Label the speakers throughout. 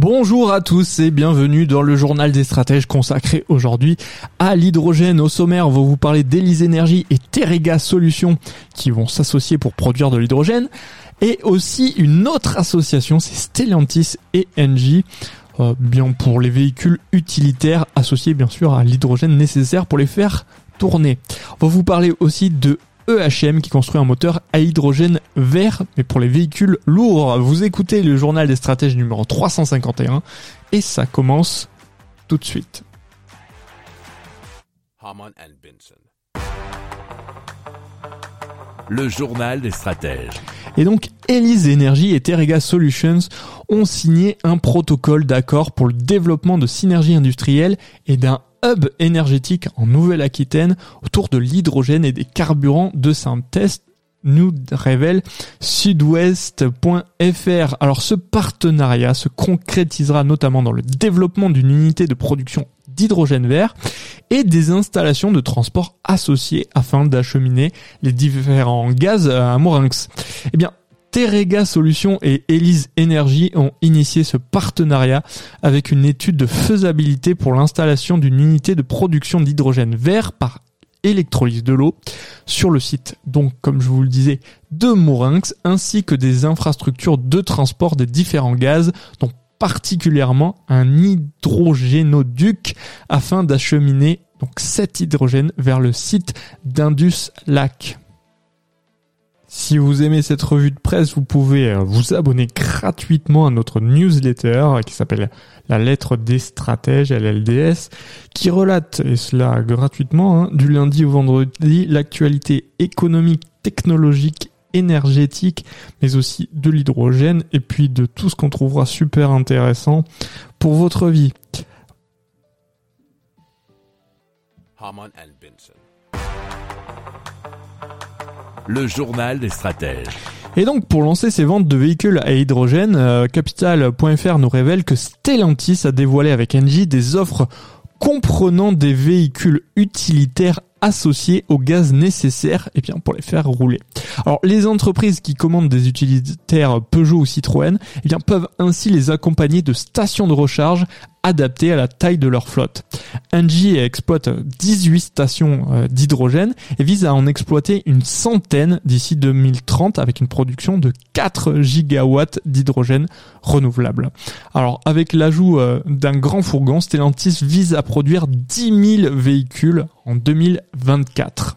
Speaker 1: Bonjour à tous et bienvenue dans le journal des stratèges consacré aujourd'hui à l'hydrogène. Au sommaire, on va vous parler d'Elise Energy et Terega Solutions qui vont s'associer pour produire de l'hydrogène. Et aussi une autre association, c'est Stellantis et Engie. Euh, bien pour les véhicules utilitaires associés bien sûr à l'hydrogène nécessaire pour les faire tourner. On va vous parler aussi de EHM qui construit un moteur à hydrogène vert mais pour les véhicules lourds. Vous écoutez le journal des stratèges numéro 351 et ça commence tout de suite.
Speaker 2: Le journal des stratèges.
Speaker 1: Et donc, Elise Energy et Terega Solutions ont signé un protocole d'accord pour le développement de synergies industrielles et d'un hub énergétique en Nouvelle-Aquitaine autour de l'hydrogène et des carburants de synthèse nous révèle sudouest.fr. Alors ce partenariat se concrétisera notamment dans le développement d'une unité de production d'hydrogène vert et des installations de transport associées afin d'acheminer les différents gaz à Morinx. Eh bien, Terega Solutions et Elise Energy ont initié ce partenariat avec une étude de faisabilité pour l'installation d'une unité de production d'hydrogène vert par électrolyse de l'eau sur le site, donc comme je vous le disais, de Morinx, ainsi que des infrastructures de transport des différents gaz, dont particulièrement un hydrogénoduc afin d'acheminer donc cet hydrogène vers le site d'Indus Lac. Si vous aimez cette revue de presse, vous pouvez euh, vous abonner gratuitement à notre newsletter qui s'appelle La lettre des stratèges, LLDS, qui relate, et cela gratuitement, hein, du lundi au vendredi, l'actualité économique, technologique, énergétique, mais aussi de l'hydrogène, et puis de tout ce qu'on trouvera super intéressant pour votre vie.
Speaker 2: Le journal des stratèges.
Speaker 1: Et donc pour lancer ses ventes de véhicules à hydrogène, euh, Capital.fr nous révèle que Stellantis a dévoilé avec Engie des offres comprenant des véhicules utilitaires associés au gaz nécessaire et bien, pour les faire rouler. Alors les entreprises qui commandent des utilitaires Peugeot ou Citroën eh bien, peuvent ainsi les accompagner de stations de recharge adaptées à la taille de leur flotte. Engie exploite 18 stations euh, d'hydrogène et vise à en exploiter une centaine d'ici 2030 avec une production de 4 gigawatts d'hydrogène renouvelable. Alors avec l'ajout euh, d'un grand fourgon, Stellantis vise à produire 10 000 véhicules en 2024.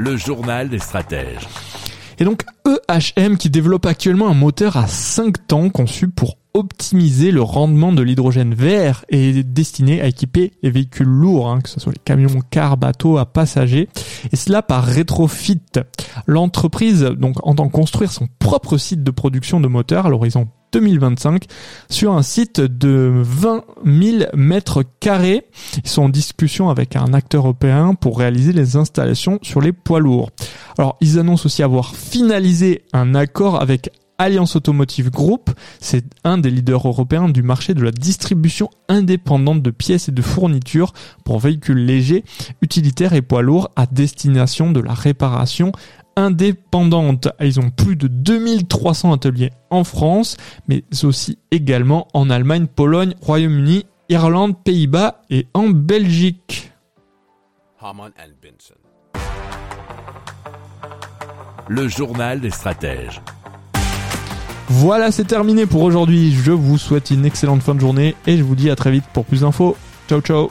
Speaker 2: Le journal des stratèges.
Speaker 1: Et donc EHM qui développe actuellement un moteur à 5 temps conçu pour optimiser le rendement de l'hydrogène vert et destiné à équiper les véhicules lourds, hein, que ce soit les camions, cars, bateaux à passagers, et cela par Retrofit. L'entreprise donc entend construire son propre site de production de moteurs à l'horizon 2025 sur un site de 20 000 mètres carrés. Ils sont en discussion avec un acteur européen pour réaliser les installations sur les poids lourds. Alors, ils annoncent aussi avoir finalisé un accord avec Alliance Automotive Group, c'est un des leaders européens du marché de la distribution indépendante de pièces et de fournitures pour véhicules légers, utilitaires et poids lourds à destination de la réparation indépendante. Ils ont plus de 2300 ateliers en France, mais aussi également en Allemagne, Pologne, Royaume-Uni, Irlande, Pays-Bas et en Belgique.
Speaker 2: Le journal des stratèges.
Speaker 1: Voilà, c'est terminé pour aujourd'hui. Je vous souhaite une excellente fin de journée et je vous dis à très vite pour plus d'infos. Ciao ciao